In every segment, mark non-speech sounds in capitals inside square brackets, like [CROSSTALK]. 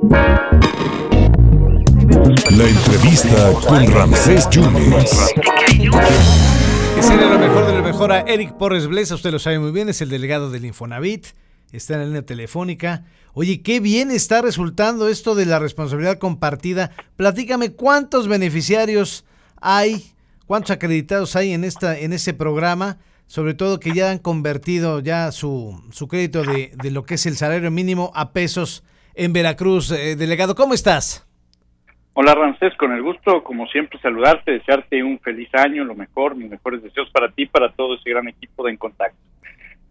La entrevista con Ramsés Yunes. Ese era lo mejor de lo mejor a Eric Porres Blesa, usted lo sabe muy bien, es el delegado del Infonavit, está en la línea telefónica. Oye, qué bien está resultando esto de la responsabilidad compartida. Platícame cuántos beneficiarios hay, cuántos acreditados hay en esta en ese programa, sobre todo que ya han convertido ya su, su crédito de, de lo que es el salario mínimo a pesos en Veracruz. Eh, delegado, ¿cómo estás? Hola Ramsés, con el gusto, como siempre, saludarte, desearte un feliz año, lo mejor, mis mejores deseos para ti, para todo ese gran equipo de En Contacto.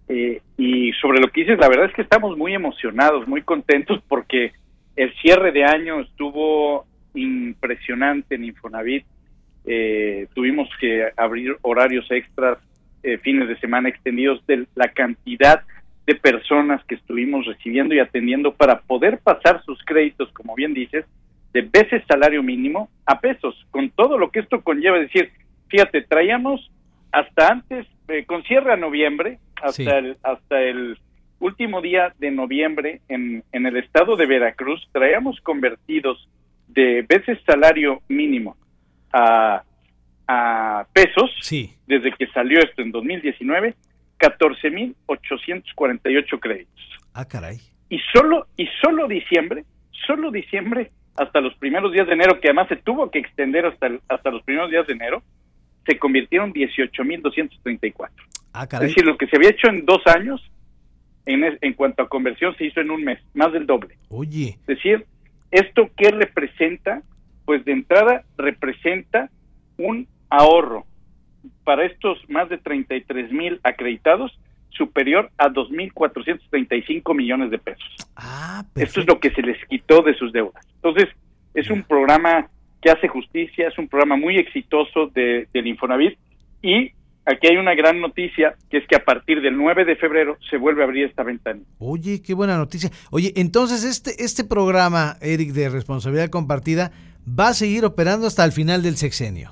Eh, y sobre lo que dices, la verdad es que estamos muy emocionados, muy contentos porque el cierre de año estuvo impresionante en Infonavit. Eh, tuvimos que abrir horarios extras, eh, fines de semana extendidos de la cantidad de personas que estuvimos recibiendo y atendiendo para poder pasar sus créditos, como bien dices, de veces salario mínimo a pesos, con todo lo que esto conlleva. Es decir, fíjate, traíamos hasta antes, eh, con cierre a noviembre, hasta, Sí. el, hasta el último día de noviembre en, en el estado de Veracruz, traíamos convertidos de veces salario mínimo a, a pesos, Sí. desde que salió esto en 2019, 14.848 créditos Ah, caray. y solo y solo diciembre, solo diciembre hasta los primeros días de enero, que además se tuvo que extender hasta el- hasta los primeros días de enero, se convirtieron 18.234. Ah, Es caray. decir, lo que se había hecho en dos años, en, es- en cuanto a conversión, se hizo en un mes, más del doble. Oye, Es decir, ¿esto qué representa? Pues de entrada representa un ahorro para estos más de 33 mil acreditados superior a 2.435 millones de pesos. ah, Esto es lo que se les quitó de sus deudas. Entonces, es un programa que hace justicia, es un programa muy exitoso de, del Infonavit y aquí hay una gran noticia, que es que a partir del 9 de febrero se vuelve a abrir esta ventana. Oye, qué buena noticia. Oye, entonces este, este programa, Eric, de responsabilidad compartida, va a seguir operando hasta el final del sexenio.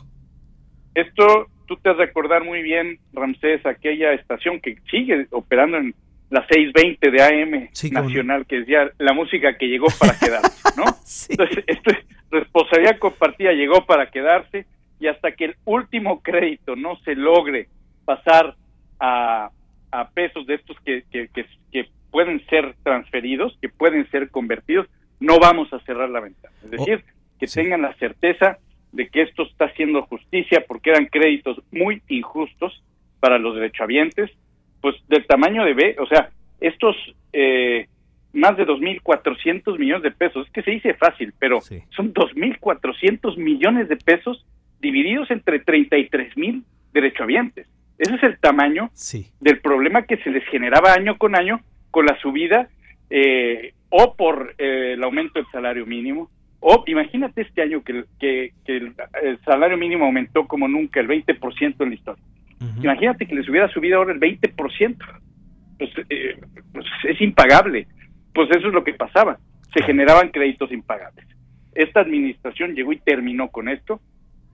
Esto, tú te has recordar muy bien, Ramsés, aquella estación que sigue operando en la 620 de AM Sí, nacional, que decía la música que llegó para [LAUGHS] quedarse, ¿no? Sí. Entonces, esto es responsabilidad compartida llegó para quedarse y hasta que el último crédito no se logre pasar a, a pesos de estos que, que, que, que pueden ser transferidos, que pueden ser convertidos, no vamos a cerrar la ventana. Es decir, que sí. tengan la certeza de que esto está haciendo justicia porque eran créditos muy injustos para los derechohabientes, pues del tamaño de B, o sea, estos eh, más de 2.400 millones de pesos, es que se dice fácil, pero Sí. son 2.400 millones de pesos divididos entre 33.000 derechohabientes. Ese es el tamaño Sí. del problema que se les generaba año con año con la subida eh, o por eh, el aumento del salario mínimo o imagínate este año que, el- que, que el, el salario mínimo aumentó como nunca el 20% en la historia. Imagínate que les hubiera subido ahora el 20%. Pues, eh, pues es impagable. Pues eso es lo que pasaba. Se generaban créditos impagables. Esta administración llegó y terminó con esto.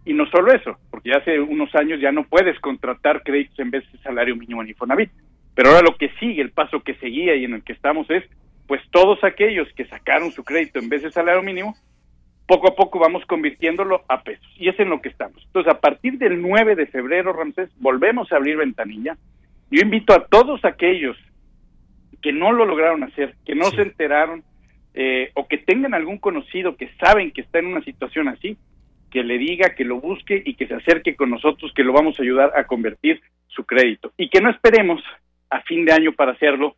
Y no solo eso, porque hace unos años ya no puedes contratar créditos en vez de salario mínimo en Infonavit. Pero ahora lo que sigue, el paso que seguía y en el que estamos es, pues todos aquellos que sacaron su crédito en vez de salario mínimo, poco a poco vamos convirtiéndolo a pesos. Y es en lo que estamos. Entonces, a partir del 9 de febrero, Ramsés, volvemos a abrir ventanilla. Yo invito a todos aquellos que no lo lograron hacer, que no Sí. se enteraron, eh, o que tengan algún conocido que saben que está en una situación así, que le diga, que lo busque y que se acerque con nosotros, que lo vamos a ayudar a convertir su crédito. Y que no esperemos a fin de año para hacerlo,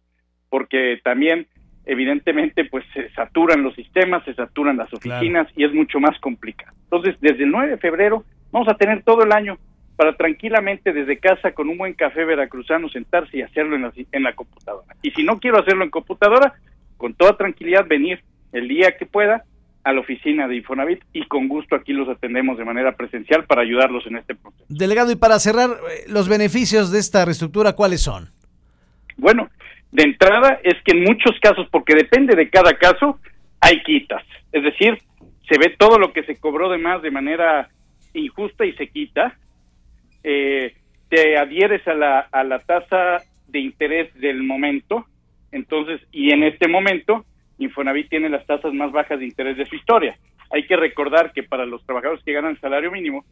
porque también evidentemente pues se saturan los sistemas, se saturan las Claro. oficinas y es mucho más complicado. Entonces, desde el 9 de febrero vamos a tener todo el año para tranquilamente desde casa con un buen café veracruzano sentarse y hacerlo en la, en la computadora. Y si no quiero hacerlo en computadora, con toda tranquilidad venir el día que pueda a la oficina de Infonavit y con gusto aquí los atendemos de manera presencial para ayudarlos en este proceso. Delegado, y para cerrar, eh, los beneficios de esta reestructura, ¿cuáles son? Bueno, de entrada es que en muchos casos, porque depende de cada caso, hay quitas. Es decir, se ve todo lo que se cobró de más de manera injusta y se quita. Eh, te adhieres a la, a la tasa de interés del momento, entonces, y en este momento Infonavit tiene las tasas más bajas de interés de su historia. Hay que recordar que para los trabajadores que ganan salario mínimo,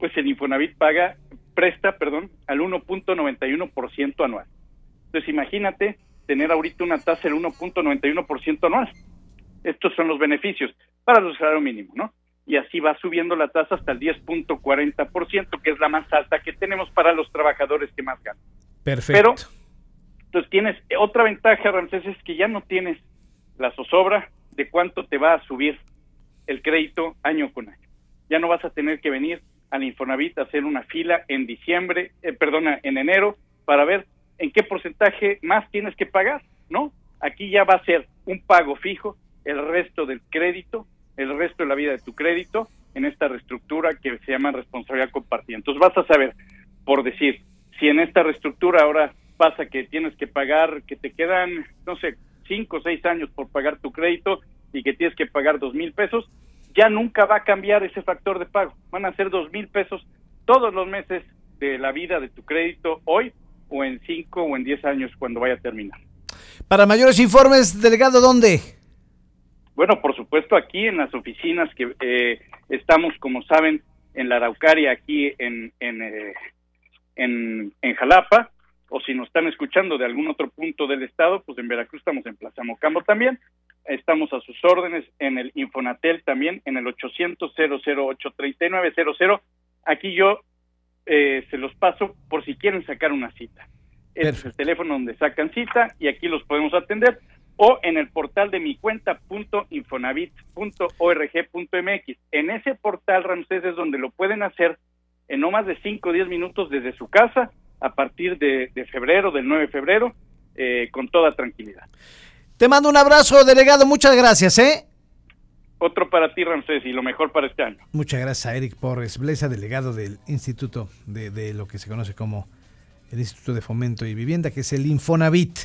pues el Infonavit paga, presta, perdón, al 1.91% anual. Entonces imagínate tener ahorita una tasa del 1.91% anual. Estos son los beneficios para el salario mínimo, ¿no? Y así va subiendo la tasa hasta el 10.40%, que es la más alta que tenemos para los trabajadores que más ganan. Perfecto. Pero, entonces tienes otra ventaja, Ramsés, es que ya no tienes la zozobra de cuánto te va a subir el crédito año con año. Ya no vas a tener que venir al Infonavit a hacer una fila en diciembre, eh, perdona, en enero, para ver en qué porcentaje más tienes que pagar, ¿no? Aquí ya va a ser un pago fijo, el resto del crédito, el resto de la vida de tu crédito en esta reestructura que se llama responsabilidad compartida. Entonces vas a saber, por decir, si en esta reestructura ahora pasa que tienes que pagar, que te quedan, no sé, cinco o seis años por pagar tu crédito y que tienes que pagar dos mil pesos, ya nunca va a cambiar ese factor de pago. Van a ser dos mil pesos todos los meses de la vida de tu crédito hoy o en cinco o en diez años cuando vaya a terminar. Para mayores informes, delegado, ¿dónde? Bueno, por supuesto, aquí en las oficinas que eh, estamos, como saben, en la Araucaria, aquí en, en, eh, en, en Jalapa, o si nos están escuchando de algún otro punto del estado, pues en Veracruz estamos en Plaza Mocambo también. Estamos a sus órdenes en el Infonatel también, en el 800-008-3900. Aquí yo eh, se los paso por si quieren sacar una cita. Este es el teléfono donde sacan cita y aquí los podemos atender o en el portal de mi cuenta.infonavit.org.mx. En ese portal, Ramsés, es donde lo pueden hacer en no más de 5 o 10 minutos desde su casa a partir de, de febrero, del 9 de febrero, eh, con toda tranquilidad. Te mando un abrazo, delegado. Muchas gracias, ¿eh? Otro para ti, Ramsés, y lo mejor para este año. Muchas gracias a Eric Porres Blesa, delegado del Instituto de, de lo que se conoce como el Instituto de Fomento y Vivienda, que es el Infonavit.